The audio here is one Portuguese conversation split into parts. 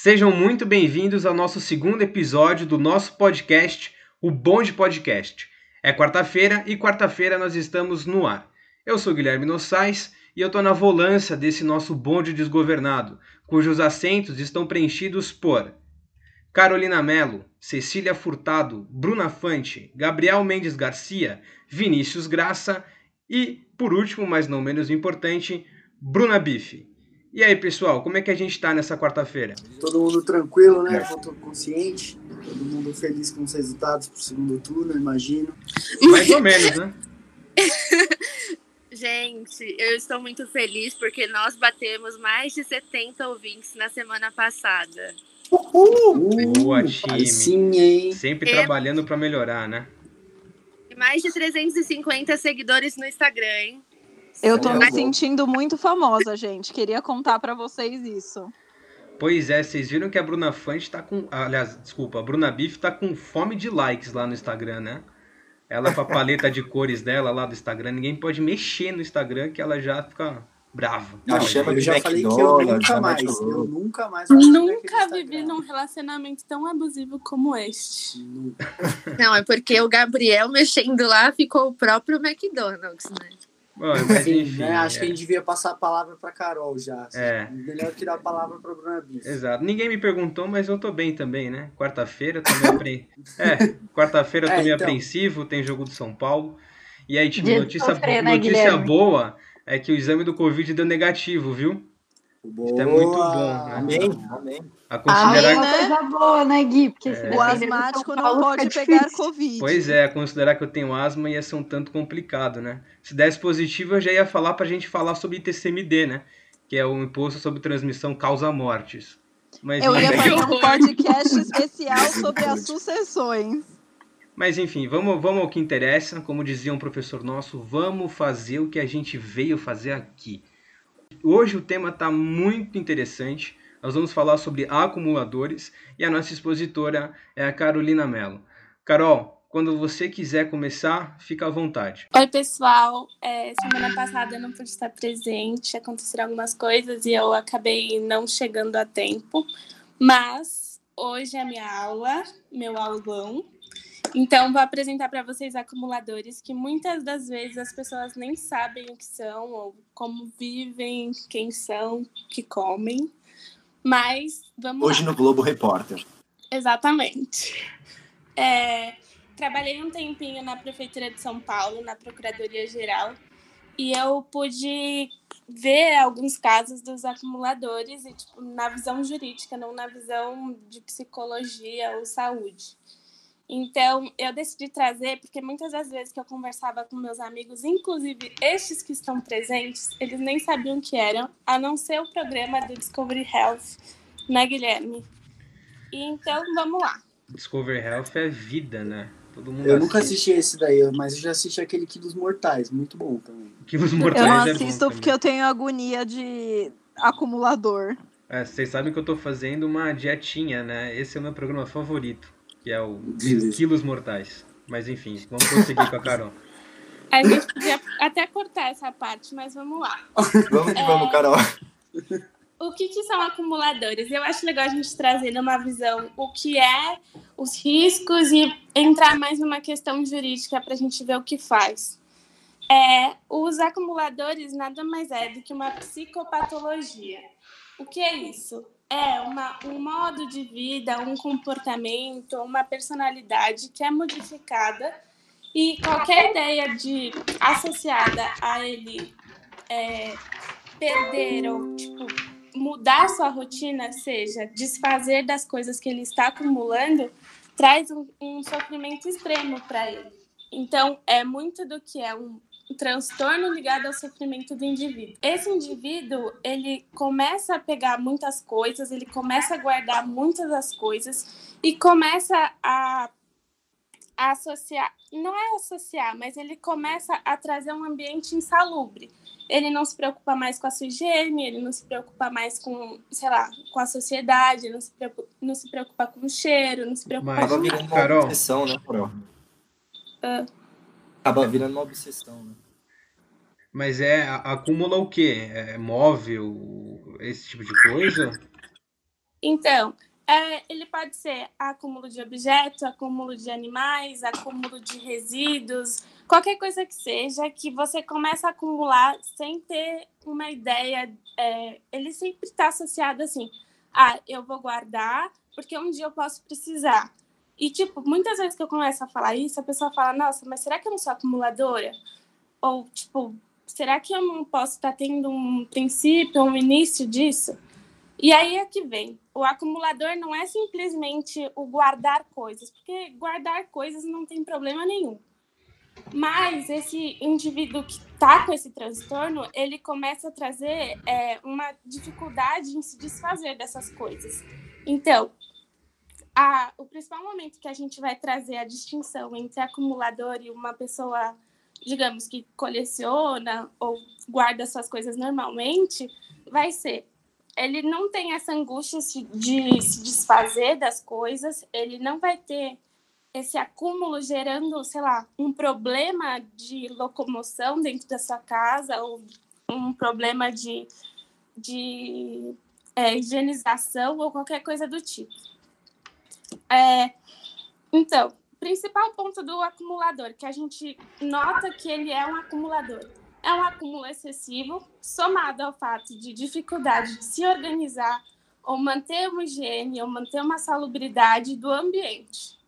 Sejam muito bem-vindos ao nosso segundo episódio do nosso podcast, o Bonde Podcast. É quarta-feira e quarta-feira nós estamos no ar. Eu sou Guilherme Nossais e eu estou na volância desse nosso bonde desgovernado, cujos assentos estão preenchidos por Carolina Melo, Cecília Furtado, Bruna Fante, Gabriel Mendes Garcia, Vinícius Graça e, por último, mas não menos importante, Bruna Bife. E aí, pessoal, como é que a gente está nessa quarta-feira? Todo mundo tranquilo, né? Todo consciente, todo mundo feliz com os resultados pro segundo turno, imagino. Mais ou menos, né? Gente, eu estou muito feliz porque nós batemos mais de 70 ouvintes na semana passada. Uhul! Boa, time. Sim, hein? Sempre É. trabalhando para melhorar, né? E mais de 350 seguidores no Instagram, hein? Eu tô me sentindo muito famosa, gente. Queria contar pra vocês isso. Pois é, vocês viram que a Bruna Fante tá com. Aliás, desculpa, a Bruna Bife tá com fome de likes lá no Instagram, né? Ela com a paleta de cores dela lá do Instagram, ninguém pode mexer no Instagram que ela já fica brava. Não, chama eu de já falei que eu McDonald's, nunca mais, eu nunca mais Nunca vivi num relacionamento tão abusivo como este. Nunca. Não, é porque o Gabriel mexendo lá ficou o próprio McDonald's, né? Bom, mas Sim, enfim. né? Acho que a é, gente devia passar a palavra pra Carol já. assim. É. Melhor tirar a palavra pra Bruna Bis. Exato. Ninguém me perguntou, mas eu tô bem também, né? Quarta-feira, tô meio apre... É, quarta-feira eu tô É, meio então. apreensivo, tem jogo do São Paulo. E aí, de notícia, sofrer, né, notícia boa é que o exame do Covid deu negativo, viu? Boa. é muito bom, né? Amém, amém. A Amém, considerar né? coisa boa, né, Gui? Porque se O asmático não pode pegar difícil. Covid. Pois é, considerar que eu tenho asma ia ser um tanto complicado, né? Se desse positivo, eu já ia falar pra gente falar sobre ITCMD, né? Que é o Imposto sobre Transmissão Causa Mortes. Mas, Eu ia fazer um podcast especial sobre as sucessões. mas enfim, vamos, vamos ao que interessa. Como dizia um professor nosso, vamos fazer o que a gente veio fazer aqui. Hoje o tema está muito interessante. Nós vamos falar sobre acumuladores e a nossa expositora é a Carolina Mello. Carol, quando você quiser começar, fica à vontade. Oi, pessoal. É, semana passada eu não pude estar presente, aconteceram algumas coisas e eu acabei não chegando a tempo. Mas hoje é a minha aula, meu aulão. Então, vou apresentar para vocês acumuladores que muitas das vezes as pessoas nem sabem o que são, ou como vivem, quem são, o que comem. Mas vamos Hoje lá. no Globo Repórter. Exatamente. É, trabalhei um tempinho na Prefeitura de São Paulo, na Procuradoria Geral, e eu pude ver alguns casos dos acumuladores, e, tipo, na visão jurídica, não na visão de psicologia ou saúde. Então, eu decidi trazer, porque muitas das vezes que eu conversava com meus amigos, inclusive estes que estão presentes, eles nem sabiam o que eram, a não ser o programa do Discovery Health, né, Guilherme? E então, vamos lá. Discover Health é vida, né? Todo mundo Eu nunca assiste. assisti esse daí, mas eu já assisti aquele Quilos Mortais, muito bom também. Quilos Eu Mortais não é bom assisto também. porque eu tenho agonia de acumulador. É, vocês sabem que eu tô fazendo uma dietinha, né? Esse é o meu programa favorito, que é o Beleza. Quilos Mortais. Mas enfim, vamos prosseguir com a Carol. A gente podia até cortar essa parte, mas vamos lá. Vamos que vamos, Carol. O que, que são acumuladores? Eu acho legal a gente trazer numa visão o que é, os riscos e entrar mais numa questão jurídica para a gente ver o que faz. É, os acumuladores nada mais é do que uma psicopatologia. O que é isso? É uma, um modo de vida, um comportamento, uma personalidade que é modificada e qualquer ideia de associada a ele é, perder ou tipo mudar sua rotina, seja desfazer das coisas que ele está acumulando, traz um, um sofrimento extremo para ele. Então, é muito do que é um transtorno ligado ao sofrimento do indivíduo. Esse indivíduo, ele começa a pegar muitas coisas, ele começa a guardar muitas das coisas e começa a, a associar, não é associar, mas ele começa a trazer um ambiente insalubre ele não se preocupa mais com a sua higiene, ele não se preocupa mais com, sei lá, com a sociedade, não se preocupa, não se preocupa com o cheiro, não se preocupa Mas- com uma Carol. obsessão, né, Carol? Ah. Acaba virando uma obsessão, né? Mas é acumula o quê? É móvel, esse tipo de coisa? Então, é, ele pode ser acúmulo de objetos, acúmulo de animais, acúmulo de resíduos, qualquer coisa que seja, que você começa a acumular sem ter uma ideia. É, ele sempre está associado assim: ah, eu vou guardar porque um dia eu posso precisar. E, tipo, muitas vezes que eu começo a falar isso, a pessoa fala: nossa, mas será que eu não sou acumuladora? Ou, tipo, será que eu não posso estar tendo um princípio, um início disso? E aí é que vem. O acumulador não é simplesmente o guardar coisas, porque guardar coisas não tem problema nenhum. Mas esse indivíduo que está com esse transtorno, ele começa a trazer é, uma dificuldade em se desfazer dessas coisas. Então, a, o principal momento que a gente vai trazer a distinção entre acumulador e uma pessoa digamos que coleciona ou guarda suas coisas normalmente, vai ser ele não tem essa angústia de se desfazer das coisas, ele não vai ter esse acúmulo gerando, sei lá, um problema de locomoção dentro da sua casa ou um problema de, de é, higienização ou qualquer coisa do tipo. É, então, principal ponto do acumulador, que a gente nota que ele é um acumulador. É um acúmulo excessivo, somado ao fato de dificuldade de se organizar ou manter uma higiene ou manter uma salubridade do ambiente.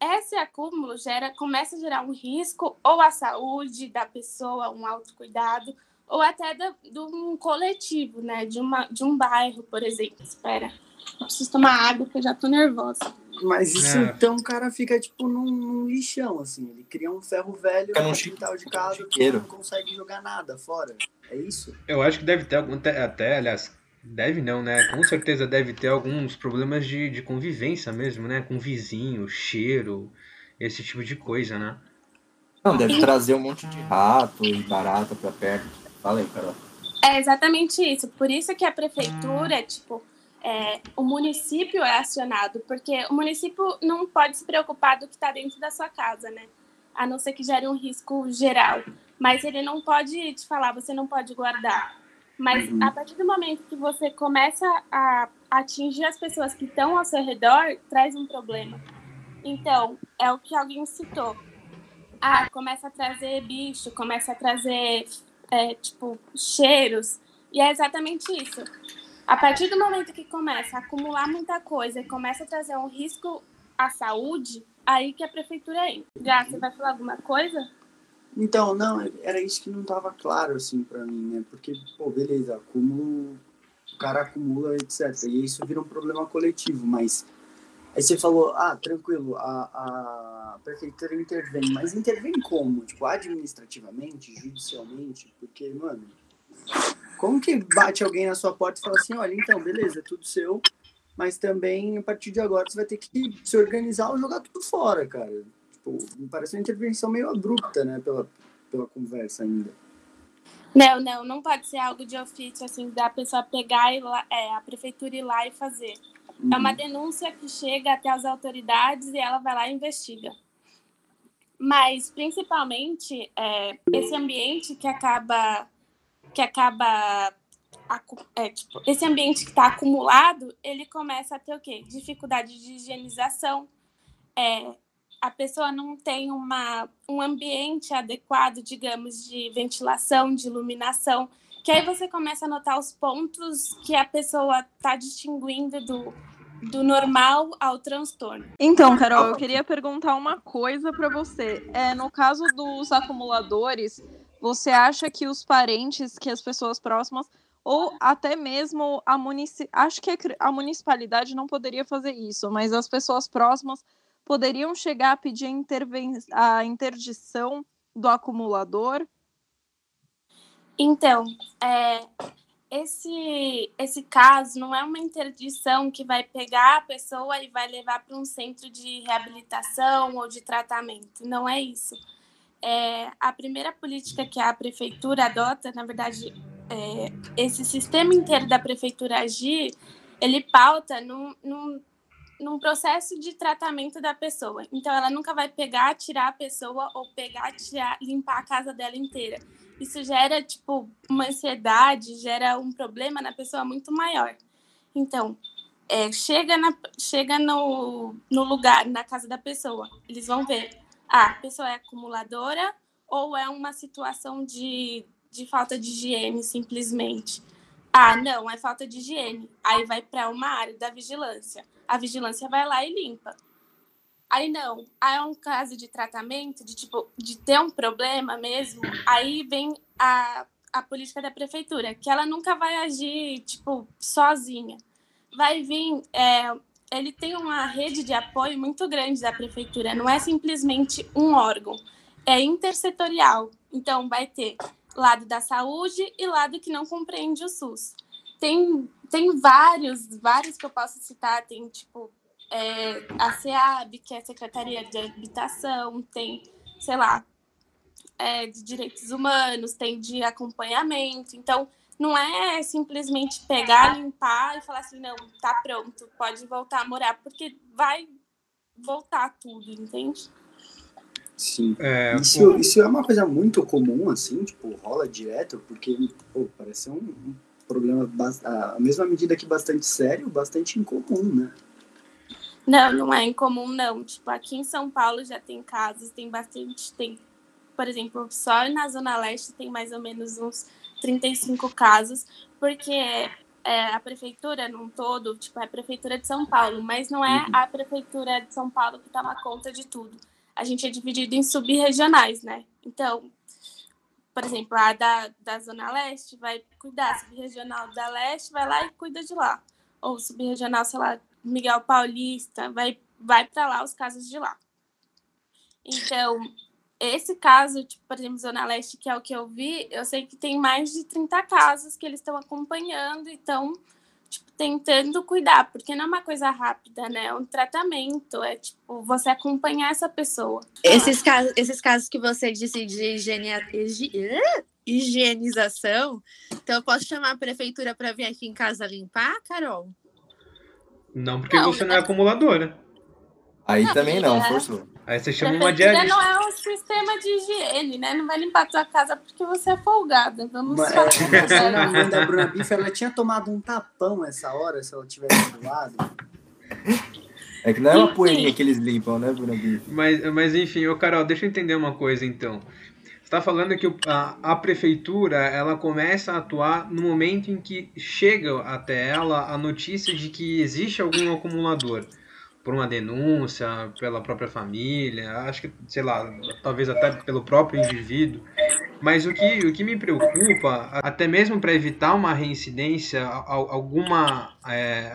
Esse acúmulo gera, começa a gerar um risco ou à saúde da pessoa, um autocuidado, ou até de um coletivo, né? De, uma, de um bairro, por exemplo. Espera, eu preciso tomar água porque eu já tô nervosa. Mas isso É. então o cara fica tipo num, num lixão, assim. Ele cria um ferro velho no quintal de casa que não consegue jogar nada fora. É isso? Eu acho que deve ter algum. te- Até, aliás, deve não, né? Com certeza deve ter alguns problemas de, de convivência mesmo, né? Com vizinho, cheiro, esse tipo de coisa, né? Não, deve trazer um monte de rato e barata pra perto. Fala aí, Carol. É exatamente isso. Por isso que a prefeitura, tipo, é, o município é acionado, porque o município não pode se preocupar do que está dentro da sua casa, né? A não ser que gere um risco geral. Mas ele não pode te falar, você não pode guardar. Mas Uhum. a partir do momento que você começa a atingir as pessoas que estão ao seu redor, traz um problema. Então, é o que alguém citou. Ah, começa a trazer bicho, começa a trazer é, tipo, cheiros. E é exatamente isso. A partir do momento que começa a acumular muita coisa e começa a trazer um risco à saúde, aí que a prefeitura entra. Você vai falar alguma coisa? Então, não, era isso que não tava claro, assim, pra mim, né? Porque, pô, beleza, acúmulo, o cara acumula, etc. E isso vira um problema coletivo, mas aí você falou, ah, tranquilo, a, a prefeitura intervém, mas intervém como? Tipo, administrativamente, judicialmente? Porque, mano, como que bate alguém na sua porta e fala assim, olha, então, beleza, é tudo seu, mas também, a partir de agora, você vai ter que se organizar ou jogar tudo fora, cara. Tipo, me parece uma intervenção meio abrupta, né, pela, pela conversa ainda. Não, não, não pode ser algo de ofício, assim, da pessoa pegar e lá, é, a prefeitura ir lá e fazer. É uma denúncia que chega até as autoridades e ela vai lá e investiga. Mas, principalmente, é, esse ambiente que acaba. Que acaba é, tipo, esse ambiente que está acumulado, ele começa a ter o quê? Dificuldade de higienização. É, a pessoa não tem uma, um ambiente adequado, digamos, de ventilação, de iluminação, que aí você começa a notar os pontos que a pessoa está distinguindo do, do normal ao transtorno. Então, Carol, eu queria perguntar uma coisa para você. É, no caso dos acumuladores, você acha que os parentes, que as pessoas próximas, ou até mesmo a munici... acho que a municipalidade não poderia fazer isso, mas as pessoas próximas poderiam chegar a pedir a, a interdição do acumulador? Então, é, esse, esse caso não é uma interdição que vai pegar a pessoa e vai levar para um centro de reabilitação ou de tratamento. Não é isso. É, a primeira política que a prefeitura adota, na verdade, é, esse sistema inteiro da prefeitura agir, ele pauta num, num, num processo de tratamento da pessoa. Então, ela nunca vai pegar, tirar a pessoa ou pegar, tirar, limpar a casa dela inteira isso gera tipo uma ansiedade, gera um problema na pessoa muito maior. Então, é, chega, na, chega no, no lugar, na casa da pessoa, eles vão ver, ah, a pessoa é acumuladora ou é uma situação de, de falta de higiene, simplesmente. Ah, não, é falta de higiene. Aí vai para uma área da vigilância. A vigilância vai lá e limpa. Aí não, aí é um caso de tratamento, de tipo, de ter um problema mesmo, aí vem a, a política da prefeitura, que ela nunca vai agir, tipo, sozinha. Vai vir, é, ele tem uma rede de apoio muito grande da prefeitura, não é simplesmente um órgão, é intersetorial. Então, vai ter lado da saúde e lado que não compreende o SUS. Tem, tem vários, vários que eu posso citar, tem, tipo, é, a SEAB, que é a Secretaria de Habitação, tem, sei lá, é, de direitos humanos, tem de acompanhamento. Então, não é simplesmente pegar, limpar e falar assim, não, tá pronto, pode voltar a morar, porque vai voltar tudo, entende? Sim. É, isso, pô... isso é uma coisa muito comum, assim, tipo, rola direto, porque, pô, parece um, um problema, a mesma medida que bastante sério, bastante incomum, né? Não, não é incomum, não. Tipo, aqui em São Paulo já tem casos, tem bastante, tem, por exemplo, só na Zona Leste tem mais ou menos uns 35 casos, porque é, a prefeitura num todo, tipo, é a prefeitura de São Paulo, mas não é uhum. a prefeitura de São Paulo que toma conta de tudo. A gente é dividido em subregionais, né? Então, por exemplo, a da, da Zona Leste vai cuidar, subregional da Leste vai lá e cuida de lá. Ou subregional, sei lá, Miguel Paulista, vai, vai para lá os casos de lá. Então, esse caso, tipo, por exemplo, Zona Leste, que é o que eu vi, eu sei que tem mais de 30 casos que eles estão acompanhando e estão tipo, tentando cuidar, porque não é uma coisa rápida, né? É um tratamento, é tipo, você acompanhar essa pessoa. Esses casos, esses casos que você disse de higiene, higienização, então eu posso chamar a prefeitura para vir aqui em casa limpar, Carol? Não, porque não, você não é acumuladora. Aí não, também não, é... forçou. Aí você chama uma diarista. não é um sistema de higiene, né? Não vai limpar a tua casa porque você é folgada. Vamos Mas, falar. É, a mãe da Bruna Biff, ela tinha tomado um tapão essa hora, se ela tivesse do lado. É que não é uma poeirinha que eles limpam, né, Bruna Biff? Mas, mas enfim, ô Carol, deixa eu entender uma coisa então está falando que a, a, prefeitura ela começa a atuar no momento em que chega até ela a notícia de que existe algum acumulador por uma denúncia pela própria família acho que sei lá talvez até pelo próprio indivíduo mas o que o que me preocupa até mesmo para evitar uma reincidência alguma é,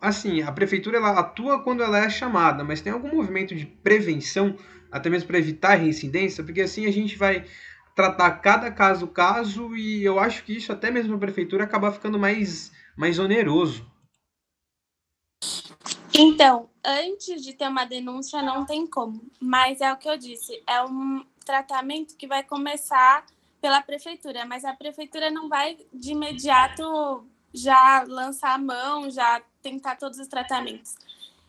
assim a prefeitura ela atua quando ela é chamada mas tem algum movimento de prevenção até mesmo para evitar reincidência, porque assim a gente vai tratar cada caso caso e eu acho que isso até mesmo a prefeitura acaba ficando mais mais oneroso. Então, antes de ter uma denúncia não tem como, mas é o que eu disse, é um tratamento que vai começar pela prefeitura, mas a prefeitura não vai de imediato já lançar a mão, já tentar todos os tratamentos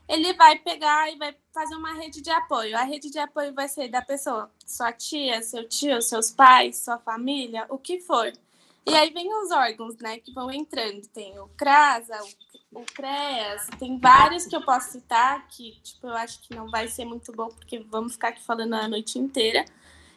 ele vai pegar e vai fazer uma rede de apoio. A rede de apoio vai ser da pessoa, sua tia, seu tio, seus pais, sua família, o que for. E aí vem os órgãos, né, que vão entrando. Tem o CRASA, o, o CREAS, tem vários que eu posso citar, que, tipo, eu acho que não vai ser muito bom, porque vamos ficar aqui falando a noite inteira,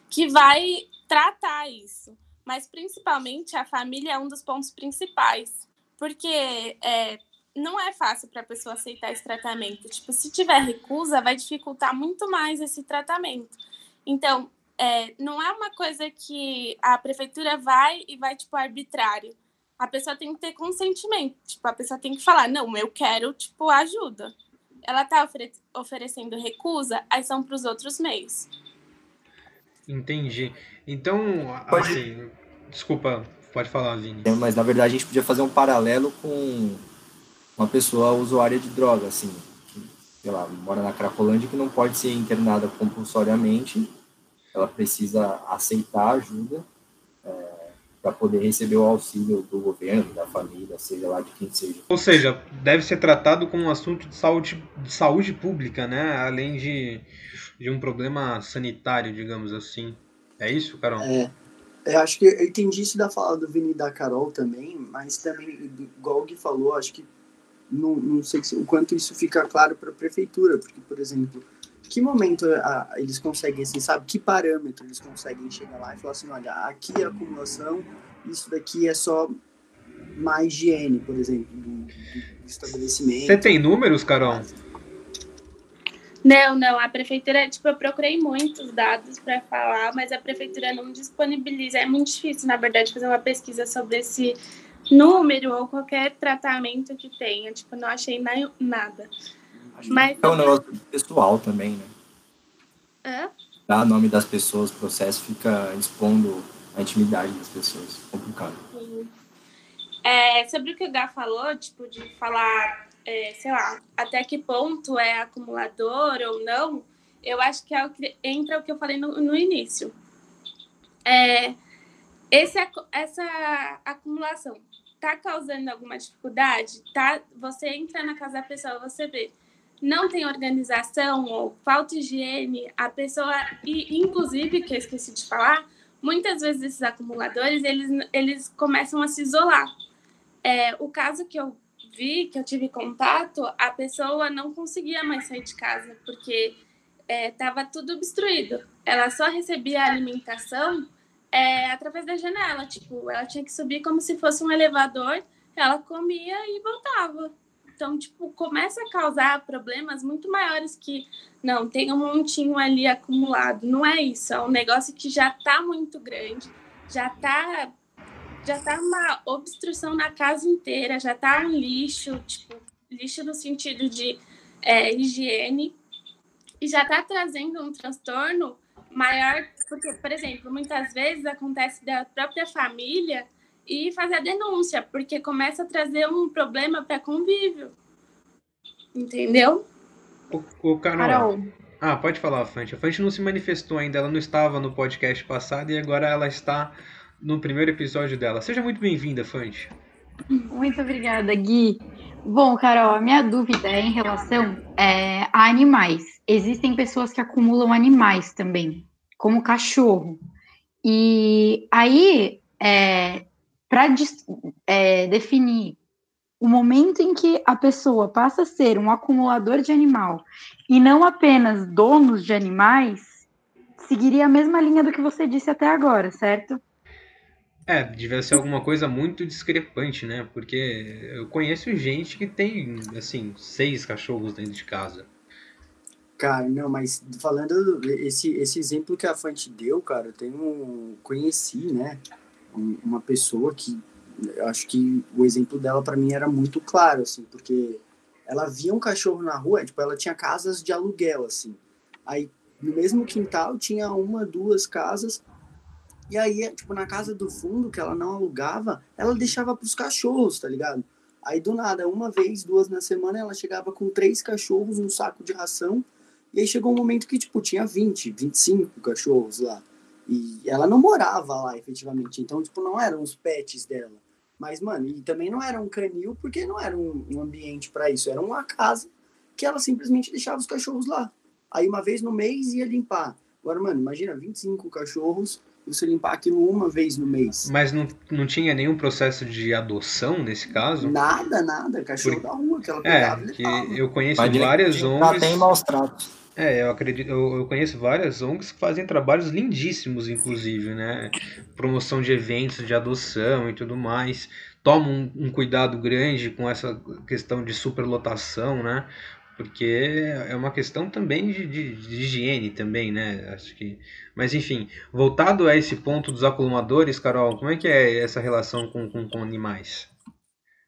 que vai tratar isso. Mas, principalmente, a família é um dos pontos principais. Porque é, não é fácil para a pessoa aceitar esse tratamento. Tipo, se tiver recusa, vai dificultar muito mais esse tratamento. Então, é, não é uma coisa que a prefeitura vai e vai, tipo, arbitrário. A pessoa tem que ter consentimento. Tipo, a pessoa tem que falar, não, eu quero, tipo, ajuda. Ela tá ofere oferecendo recusa, aí são para os outros meios. Entendi. Então, assim, desculpa, pode falar, Vini. É, mas, na verdade, a gente podia fazer um paralelo com uma pessoa usuária de droga, assim, sei lá, mora na Cracolândia que não pode ser internada compulsoriamente, ela precisa aceitar ajuda é, para poder receber o auxílio do governo, da família, seja lá de quem seja. Ou seja, deve ser tratado como um assunto de saúde, de saúde pública, né? Além de, de um problema sanitário, digamos assim. É isso, Carol? É. Eu acho que eu entendi isso da fala do Vini e da Carol também, mas também, igual o Gui falou, acho que não, não sei se, o quanto isso fica claro para a prefeitura, porque, por exemplo, que momento a, eles conseguem, assim, sabe, que parâmetro eles conseguem chegar lá e falar assim, olha, aqui é acumulação, isso daqui é só má higiene, por exemplo, do, do estabelecimento. Você tem números, Carol? Não, não, a prefeitura, tipo, eu procurei muitos dados para falar, mas a prefeitura não disponibiliza. É muito difícil, na verdade, fazer uma pesquisa sobre esse número ou qualquer tratamento que tenha. Tipo, não achei nada. Mas, é um negócio pessoal também, né? Hã? Dar nome das pessoas, o processo fica expondo a intimidade das pessoas. Complicado. É, sobre o que o Gá falou, tipo, de falar, é, sei lá, até que ponto é acumulador ou não, eu acho que, é o que entra o que eu falei no, no início. É, esse, essa acumulação tá causando alguma dificuldade? Tá, você entra na casa da pessoa, você vê não tem organização ou falta de higiene, a pessoa, e inclusive, que eu esqueci de falar, muitas vezes esses acumuladores, eles, eles começam a se isolar. É, o caso que eu vi, que eu tive contato, a pessoa não conseguia mais sair de casa, porque estava é, tudo obstruído. Ela só recebia alimentação é, através da janela, tipo, ela tinha que subir como se fosse um elevador, ela comia e voltava. Então, tipo, começa a causar problemas muito maiores que, não, tem um montinho ali acumulado. Não é isso, é um negócio que já está muito grande, já está já tá uma obstrução na casa inteira, já está um lixo, tipo, lixo no sentido de é, higiene, e já está trazendo um transtorno maior, porque, por exemplo, muitas vezes acontece da própria família e fazer a denúncia, porque começa a trazer um problema para convívio. Entendeu? O, o Carol. Carol. Ah, pode falar, Fante. A Fante não se manifestou ainda, ela não estava no podcast passado e agora ela está no primeiro episódio dela. Seja muito bem-vinda, Fante. Muito obrigada, Gui. Bom, Carol, a minha dúvida é em relação é, a animais. Existem pessoas que acumulam animais também, como cachorro. E aí, é, para é, definir o momento em que a pessoa passa a ser um acumulador de animal e não apenas donos de animais, seguiria a mesma linha do que você disse até agora, certo? É, devia ser alguma coisa muito discrepante, né? Porque eu conheço gente que tem, assim, seis cachorros dentro de casa. Cara, não, mas falando esse, esse exemplo que a Fante deu, cara, eu tenho conheci, né, uma pessoa que eu acho que o exemplo dela para mim era muito claro, assim, porque ela via um cachorro na rua, tipo, ela tinha casas de aluguel, assim. Aí no mesmo quintal tinha uma, duas casas. E aí, tipo, na casa do fundo, que ela não alugava, ela deixava pros cachorros, tá ligado? Aí do nada, uma vez, duas na semana, ela chegava com três cachorros, um saco de ração. E aí chegou um momento que, tipo, tinha 20, 25 cachorros lá. E ela não morava lá, efetivamente. Então, tipo, não eram os pets dela. Mas, mano, e também não era um canil, porque não era um, um ambiente para isso. Era uma casa que ela simplesmente deixava os cachorros lá. Aí, uma vez no mês, ia limpar. Agora, mano, imagina 25 cachorros e você limpar aquilo uma vez no mês. Mas não, não tinha nenhum processo de adoção nesse caso? Nada, nada. Cachorro Por... da rua que ela é, pegava é, que Eu conheço Mas várias ONGs. tem maus tratos. É, eu acredito, eu, eu, conheço várias ONGs que fazem trabalhos lindíssimos, inclusive, né? Promoção de eventos de adoção e tudo mais. Tomam um, um cuidado grande com essa questão de superlotação, né? Porque é uma questão também de, de, de, higiene também, né? Acho que. Mas enfim, voltado a esse ponto dos acumuladores, Carol, como é que é essa relação com, com, com animais?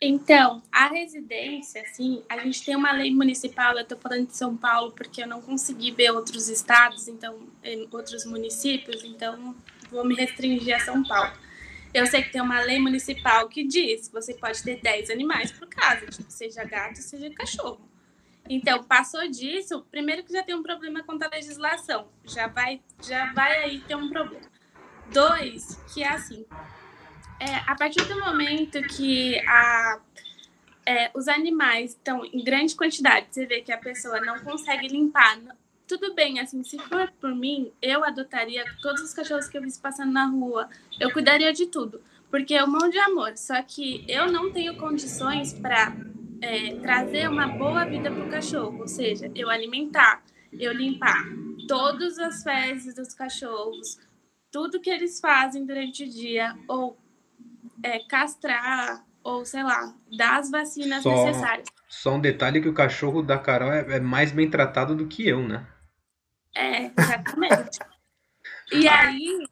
Então, a residência, assim, a gente tem uma lei municipal, eu estou falando de São Paulo porque eu não consegui ver outros estados, então, outros municípios, então vou me restringir a São Paulo. Eu sei que tem uma lei municipal que diz que você pode ter 10 animais por casa, tipo, seja gato, seja cachorro. Então, passou disso, primeiro que já tem um problema contra a legislação, já vai, já vai aí ter um problema. Dois, que é assim, é, a partir do momento que a, é, os animais estão em grande quantidade, você vê que a pessoa não consegue limpar. Tudo bem, assim, se for por mim, eu adotaria todos os cachorros que eu vi passando na rua. Eu cuidaria de tudo, porque é um monte de amor. Só que eu não tenho condições para é, trazer uma boa vida para o cachorro, ou seja, eu alimentar, eu limpar todas as fezes dos cachorros, tudo que eles fazem durante o dia, ou é, castrar, ou sei lá, dar as vacinas Só- necessárias. Só um detalhe que o cachorro da Carol é, é mais bem tratado do que eu, né? É, exatamente. e aí,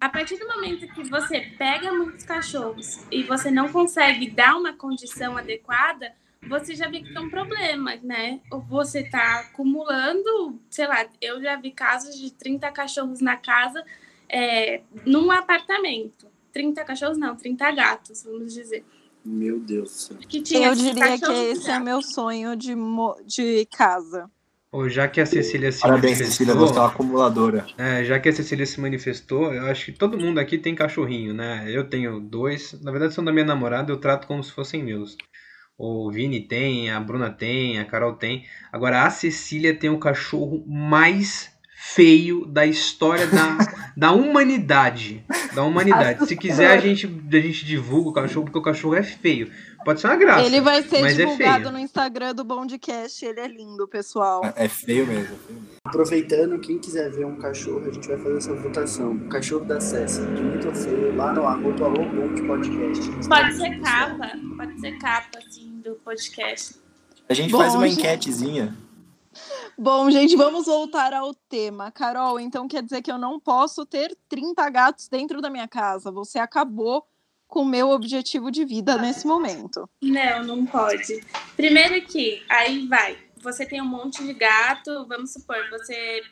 a partir do momento que você pega muitos cachorros e você não consegue dar uma condição adequada, você já vê que tem um problema, né? Ou você tá acumulando, sei lá, eu já vi casos de 30 cachorros na casa, é, num apartamento. 30 cachorros não, 30 gatos, vamos dizer. Meu Deus do céu. Que tinha Eu diria que esse é meu sonho de, mo- de casa. Já que a Cecília se Parabéns, Cecília, você é manifestou, uma acumuladora. é, já que a Cecília se manifestou, eu acho que todo mundo aqui tem cachorrinho, né? Eu tenho dois, na verdade são da minha namorada, eu trato como se fossem meus. O Vini tem, a Bruna tem, a Carol tem. Agora a Cecília tem o cachorro mais feio da história da, da humanidade. Da humanidade. Se quiser, a gente, a gente divulga o cachorro, porque o cachorro é feio. Pode ser uma graça. ele vai ser mas é divulgado feio. no Instagram do Bondcast. Ele é lindo, pessoal. É feio mesmo. é feio mesmo. Aproveitando, quem quiser ver um cachorro, a gente vai fazer essa votação. O cachorro da César, de muito ou feio, lá no arroba podcast. Pode ser capa, pode ser capa, assim, do podcast. A gente Bom, faz uma gente. enquetezinha. Bom, gente, vamos voltar ao tema. Carol, então quer dizer que eu não posso ter 30 gatos dentro da minha casa. Você acabou com o meu objetivo de vida nesse momento. Não, não pode. Primeiro que, aí vai, você tem um monte de gato, vamos supor, você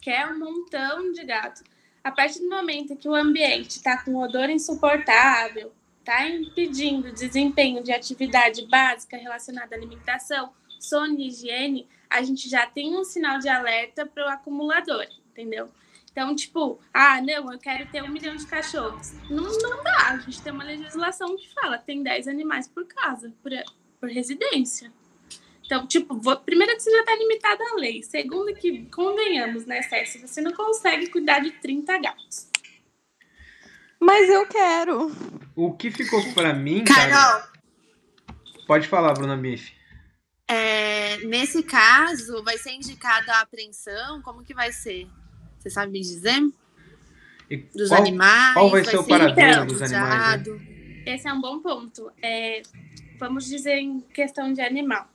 quer um montão de gato. A partir do momento que o ambiente está com odor insuportável, está impedindo desempenho de atividade básica relacionada à alimentação, sono e higiene, a gente já tem um sinal de alerta para o acumulador, entendeu? Então, tipo, ah, não, eu quero ter um milhão de cachorros. Não, não dá. A gente tem uma legislação que fala tem 10 animais por casa, por, por residência. Então, tipo, vou- primeiro que você já está limitado à lei. Segundo que, convenhamos, né, Cécia? Você não consegue cuidar de 30 gatos. Mas eu quero. O que ficou pra mim, cara. Carol, Pode falar, Bruna Bife. É, nesse caso, vai ser indicada a apreensão? Como que vai ser? Você sabe me dizer? E Dos qual- animais? qual vai ser o paradeiro então, dos animais, né? Esse é um bom ponto. É, vamos dizer em questão de animal.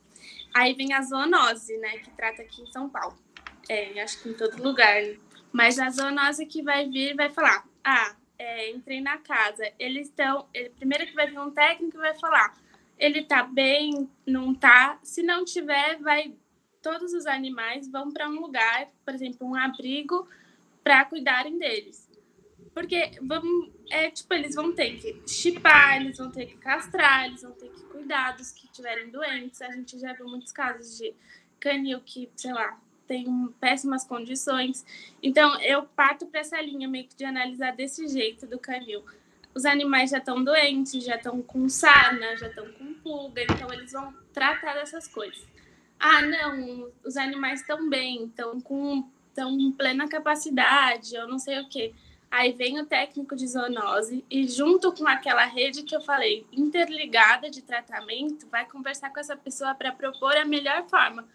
Aí vem a zoonose, né, que trata aqui em São Paulo. É, acho que em todo lugar. Mas a zoonose que vai vir vai falar: ah, é, entrei na casa. Eles estão. Ele, primeiro que vai vir um técnico e vai falar: ele tá bem, não tá. Se não tiver, vai. Todos os animais vão para um lugar, por exemplo, um abrigo, para cuidarem deles. Porque vamos, é tipo, eles vão ter que chipar, eles vão ter que castrar, eles vão ter que cuidar dos que estiverem doentes. A gente já viu muitos casos de canil que, sei lá, tem péssimas condições. Então, eu parto para essa linha meio que de analisar desse jeito do canil. Os animais já estão doentes, já estão com sarna, já estão com pulga, então eles vão tratar dessas coisas. Ah, não, os animais estão bem, estão com estão em plena capacidade, eu não sei o quê. Aí vem o técnico de zoonose e junto com aquela rede que eu falei, interligada de tratamento, vai conversar com essa pessoa para propor a melhor forma.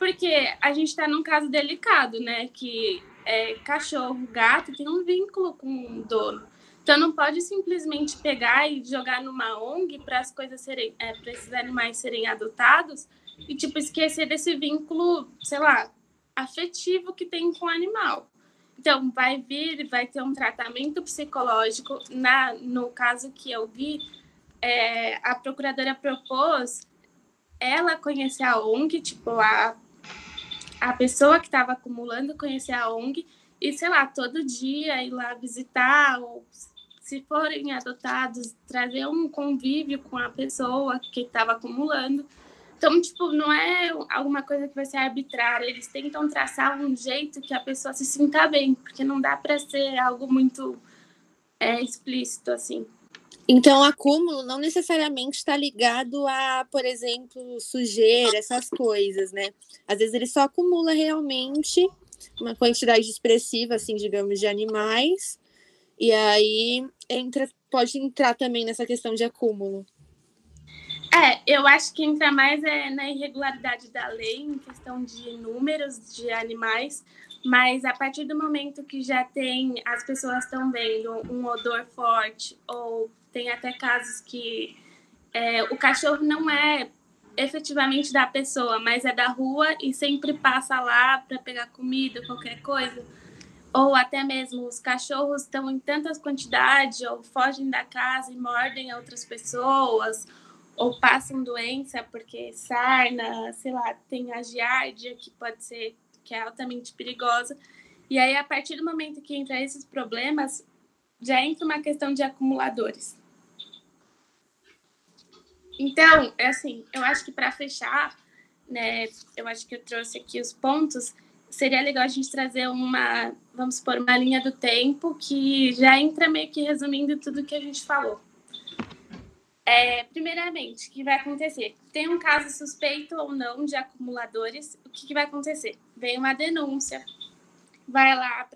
Porque a gente está num caso delicado, né? Que é, cachorro, gato tem um vínculo com o dono. Então não pode simplesmente pegar e jogar numa ONG para as coisas serem, é, para esses animais serem adotados e tipo esquecer desse vínculo, sei lá, afetivo que tem com o animal. Então, vai vir, vai ter um tratamento psicológico. Na, no caso que eu vi, é, a procuradora propôs ela conhecer a ONG, tipo, a, a pessoa que estava acumulando conhecer a ONG e, sei lá, todo dia ir lá visitar, ou se forem adotados, trazer um convívio com a pessoa que estava acumulando. Então, tipo, não é alguma coisa que vai ser arbitrária. Eles tentam traçar um jeito que a pessoa se sinta bem, porque não dá para ser algo muito é, explícito assim. Então, acúmulo não necessariamente está ligado a, por exemplo, sujeira, essas coisas, né? Às vezes ele só acumula realmente uma quantidade expressiva, assim, digamos, de animais, e aí entra, pode entrar também nessa questão de acúmulo. É, eu acho que entra mais é na irregularidade da lei, em questão de números de animais, mas a partir do momento que já tem, as pessoas estão vendo um odor forte, ou tem até casos que é, o cachorro não é efetivamente da pessoa, mas é da rua e sempre passa lá para pegar comida, qualquer coisa. Ou até mesmo os cachorros estão em tantas quantidades, ou fogem da casa e mordem outras pessoas, ou passam doença porque sarna, sei lá, tem a giardia, que pode ser, que é altamente perigosa. E aí, a partir do momento que entra esses problemas, já entra uma questão de acumuladores. Então, é assim, eu acho que para fechar, né, eu acho que eu trouxe aqui os pontos, seria legal a gente trazer uma, vamos supor, uma linha do tempo que já entra meio que resumindo tudo que a gente falou. É, primeiramente, o que vai acontecer? Tem um caso suspeito ou não de acumuladores, o que, que vai acontecer? Vem uma denúncia, vai lá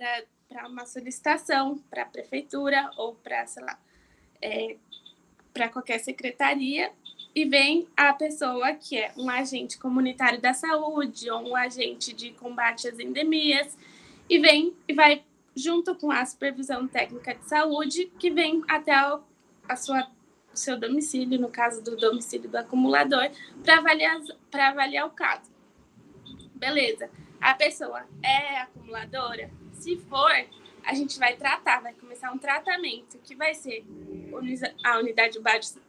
para uma solicitação para a prefeitura ou para, sei lá, é, para qualquer secretaria e vem a pessoa que é um agente comunitário da saúde ou um agente de combate às endemias e vem e vai junto com a supervisão técnica de saúde que vem até a sua seu domicílio, no caso do domicílio do acumulador, para avaliar para avaliar o caso. Beleza. A pessoa é acumuladora? Se for, a gente vai tratar, vai começar um tratamento que vai ser a unidade básica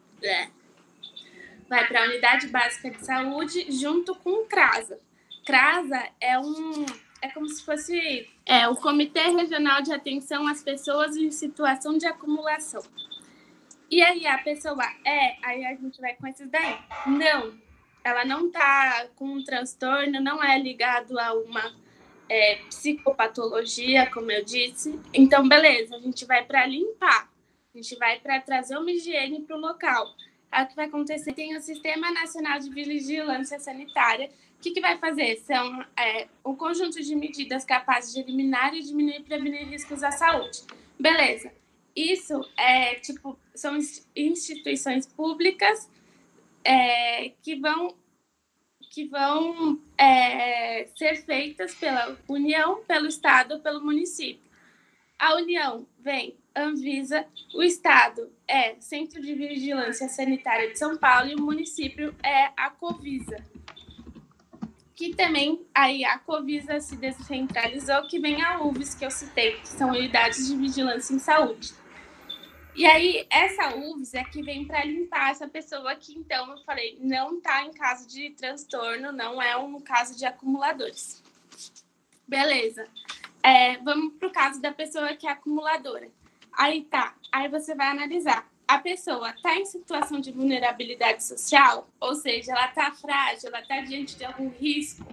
vai para a Unidade Básica de Saúde junto com o CRASA. CRASA é um é como se fosse é, o Comitê Regional de Atenção às Pessoas em Situação de Acumulação. E aí a pessoa é, aí a gente vai com esses daí. Não, ela não está com um transtorno, não é ligado a uma é, psicopatologia, como eu disse. Então, beleza, a gente vai para limpar, a gente vai para trazer uma higiene para o local o que vai acontecer? Tem o Sistema Nacional de Vigilância Sanitária. O que, que vai fazer? São é, um conjunto de medidas capazes de eliminar e diminuir e prevenir riscos à saúde. Beleza. Isso é tipo são instituições públicas é, que vão que vão é, ser feitas pela União, pelo Estado, pelo município. A União vem Anvisa, o Estado é Centro de Vigilância Sanitária de São Paulo e o município é a Covisa. Que também aí a Covisa se descentralizou, que vem a UVS, que eu citei, que são unidades de vigilância em saúde. E aí, essa UVS é que vem para limpar essa pessoa que, então, eu falei, não está em caso de transtorno, não é um caso de acumuladores. Beleza. É, vamos para o caso da pessoa que é acumuladora. Aí tá, aí você vai analisar. A pessoa está em situação de vulnerabilidade social, ou seja, ela está frágil, ela está diante de algum risco?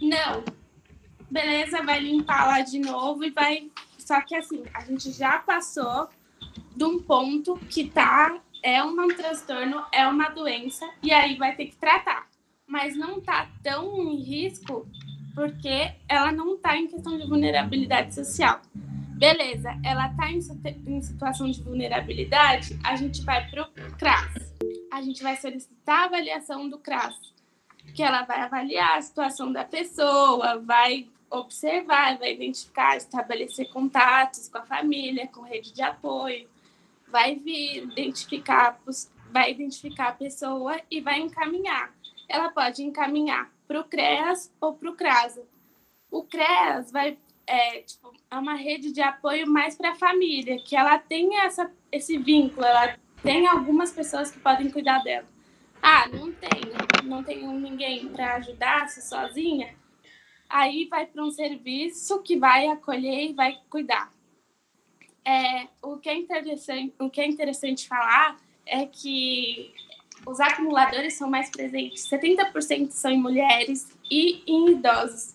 Não. Beleza, vai limpar lá de novo e vai. Só que assim, a gente já passou de um ponto que tá é um transtorno, é uma doença e aí vai ter que tratar. Mas não tá tão em risco porque ela não está em questão de vulnerabilidade social. Beleza, ela está em, em, situação de vulnerabilidade, a gente vai para o CRAS. A gente vai solicitar a avaliação do CRAS, que ela vai avaliar a situação da pessoa, vai observar, vai identificar, estabelecer contatos com a família, com rede de apoio, vai vir, identificar, vai identificar a pessoa e vai encaminhar. Ela pode encaminhar para o CREAS ou para o CRASA. O CREAS vai é, tipo, é uma rede de apoio mais para a família, que ela tem essa, esse vínculo, ela tem algumas pessoas que podem cuidar dela. Ah, não tenho, não tenho ninguém para ajudar, se sozinha. Aí vai para um serviço que vai acolher e vai cuidar. É, o, que é interessante, o que é interessante falar é que os acumuladores são mais presentes, 70% são em mulheres e em idosos.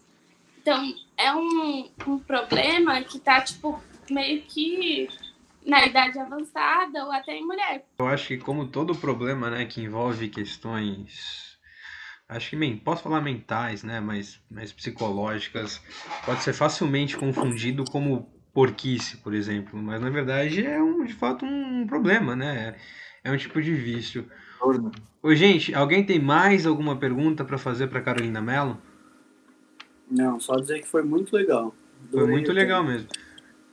Então, é um, um problema que está, tipo, meio que na idade avançada ou até em mulher. Eu acho que como todo problema, né, que envolve questões acho que posso falar mentais, né, mas, mas psicológicas, pode ser facilmente confundido como porquice, por exemplo, mas na verdade é um, de fato um problema, né? É um tipo de vício. Ô, gente, alguém tem mais alguma pergunta para fazer para Carolina Mello? Não, só dizer que foi muito legal. Foi Adorei muito o legal mesmo.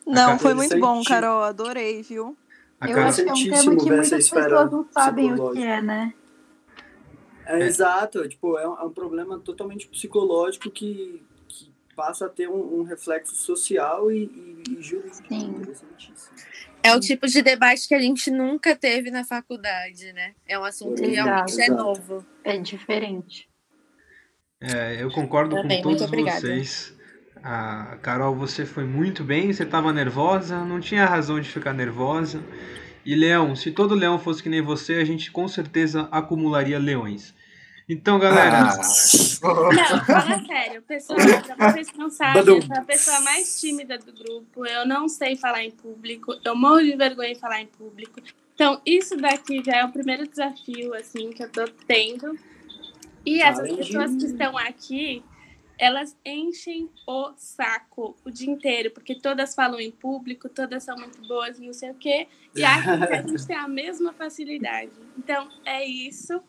Não, foi muito bom. Carol. Adorei, viu? A Eu Carol- acho que é um tema que muitas pessoas não sabem o que é, né? É, É. Exato, tipo, é um, é um problema totalmente psicológico que, que passa a ter um, um reflexo social e, e, e jurídico. É o tipo de debate que a gente nunca teve na faculdade, né? É um assunto que Exato, realmente é exato. novo. É diferente. É, eu concordo Também, com muito todos obrigada. vocês. A Carol, você foi muito bem, você estava nervosa, não tinha razão de ficar nervosa. E Leão, se todo leão fosse que nem você, a gente com certeza acumularia leões. Então, galera, Ah, Não, fala sério, pessoal, pra vocês não sabem, eu sou a pessoa mais tímida do grupo, eu não sei falar em público, eu morro de vergonha em falar em público. Então, isso daqui já é o primeiro desafio, assim, que eu tô tendo. E essas Além de- pessoas que estão aqui, elas enchem o saco o dia inteiro, porque todas falam em público, todas são muito boas, não sei o quê, e acham que a gente tem a mesma facilidade. Então, é isso.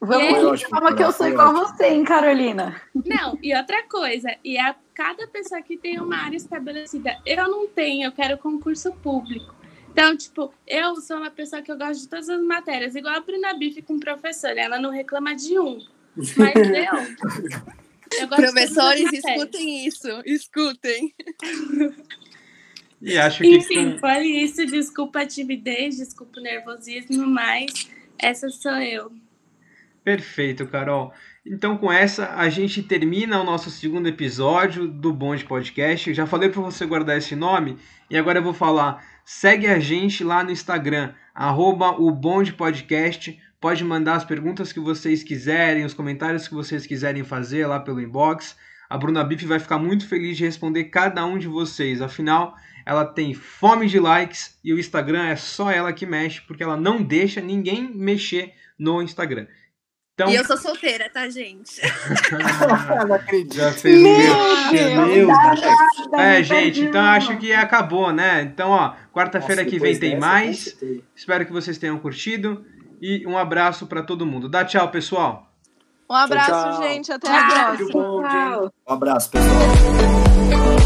Vamos ótimo, calma que eu sou igual ótimo. você, hein, Carolina? Não, e outra coisa, e a cada pessoa que tem uma área estabelecida. Eu não tenho, eu quero concurso público. Então, tipo, eu sou uma pessoa que eu gosto de todas as matérias, igual a Bruna Bife com professora, ela não reclama de um. Mas eu. Professores, matérias. escutem isso. Escutem. e acho que Enfim, foi isso. Desculpa a timidez, desculpa o nervosismo, mas essa sou eu. Perfeito, Carol. Então, com essa, a gente termina o nosso segundo episódio do Bonde Podcast. Eu já falei para você guardar esse nome e agora eu vou falar. Segue a gente lá no Instagram, arroba o Bonde Podcast. Pode mandar as perguntas que vocês quiserem, os comentários que vocês quiserem fazer lá pelo inbox. A Bruna Biff vai ficar muito feliz de responder cada um de vocês. Afinal, ela tem fome de likes e o Instagram é só ela que mexe, porque ela não deixa ninguém mexer no Instagram. Então, E eu sou solteira, tá, gente? não acredito. já fez Meu Meu Deus. Deus. É, gente, então acho que acabou, né? Então, ó, quarta-feira que vem tem dessa, mais. Espero que vocês tenham curtido e um abraço pra todo mundo. Dá tchau, pessoal. Um abraço, tchau. gente. Até Tchau. a próxima. Bom. Tchau. Um abraço, pessoal.